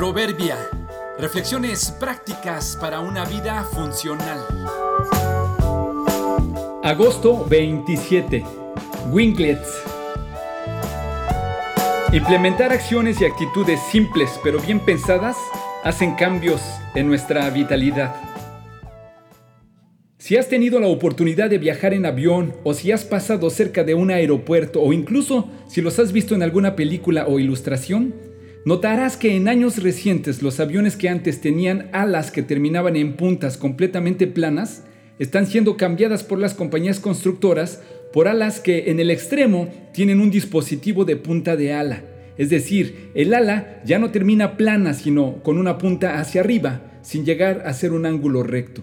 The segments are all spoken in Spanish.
Proverbia. Reflexiones prácticas para una vida funcional. Agosto 27. Winglets. Implementar acciones y actitudes simples pero bien pensadas hacen cambios en nuestra vitalidad. Si has tenido la oportunidad de viajar en avión o si has pasado cerca de un aeropuerto o incluso si los has visto en alguna película o ilustración, Notarás que en años recientes los aviones que antes tenían alas que terminaban en puntas completamente planas están siendo cambiadas por las compañías constructoras por alas que en el extremo tienen un dispositivo de punta de ala. Es decir, el ala ya no termina plana sino con una punta hacia arriba, sin llegar a ser un ángulo recto.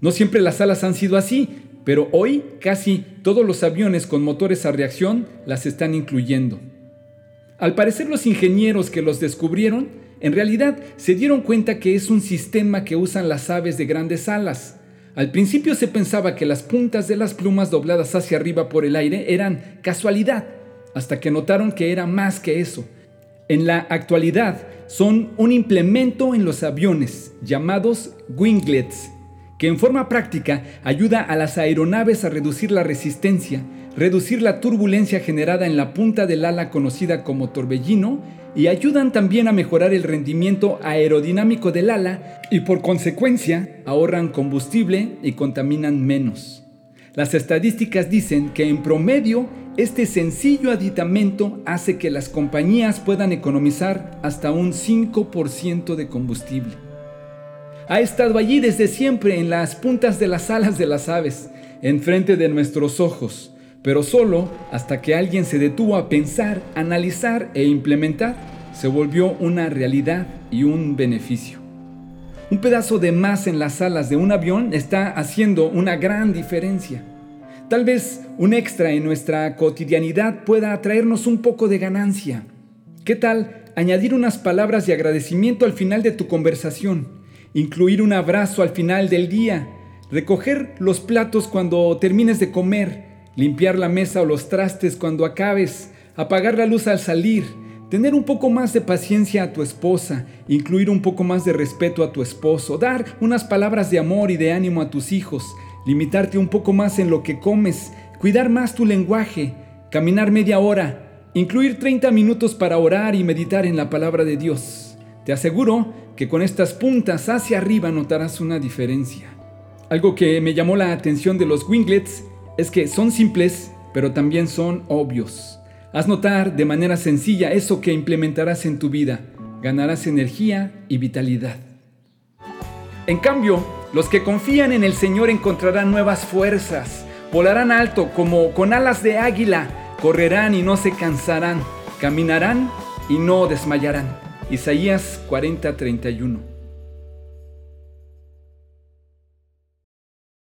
No siempre las alas han sido así, pero hoy casi todos los aviones con motores a reacción las están incluyendo. Al parecer los ingenieros que los descubrieron en realidad se dieron cuenta que es un sistema que usan las aves de grandes alas. Al principio se pensaba que las puntas de las plumas dobladas hacia arriba por el aire eran casualidad, hasta que notaron que era más que eso. En la actualidad son un implemento en los aviones llamados winglets, que en forma práctica ayuda a las aeronaves a reducir la resistencia reducir la turbulencia generada en la punta del ala conocida como torbellino y ayudan también a mejorar el rendimiento aerodinámico del ala y por consecuencia ahorran combustible y contaminan menos. Las estadísticas dicen que en promedio este sencillo aditamento hace que las compañías puedan economizar hasta un 5% de combustible. Ha estado allí desde siempre en las puntas de las alas de las aves, enfrente de nuestros ojos, pero solo hasta que alguien se detuvo a pensar, analizar e implementar, se volvió una realidad y un beneficio. Un pedazo de más en las alas de un avión está haciendo una gran diferencia. Tal vez un extra en nuestra cotidianidad pueda traernos un poco de ganancia. ¿Qué tal añadir unas palabras de agradecimiento al final de tu conversación? Incluir un abrazo al final del día. Recoger los platos cuando termines de comer limpiar la mesa o los trastes cuando acabes, apagar la luz al salir, tener un poco más de paciencia a tu esposa, incluir un poco más de respeto a tu esposo, dar unas palabras de amor y de ánimo a tus hijos, limitarte un poco más en lo que comes, cuidar más tu lenguaje, caminar media hora, incluir 30 minutos para orar y meditar en la palabra de Dios. Te aseguro que con estas puntas hacia arriba notarás una diferencia. Algo que me llamó la atención de los winglets es que son simples, pero también son obvios. Haz notar de manera sencilla eso que implementarás en tu vida. Ganarás energía y vitalidad. En cambio, los que confían en el Señor encontrarán nuevas fuerzas, volarán alto como con alas de águila, correrán y no se cansarán, caminarán y no desmayarán. Isaías 40:31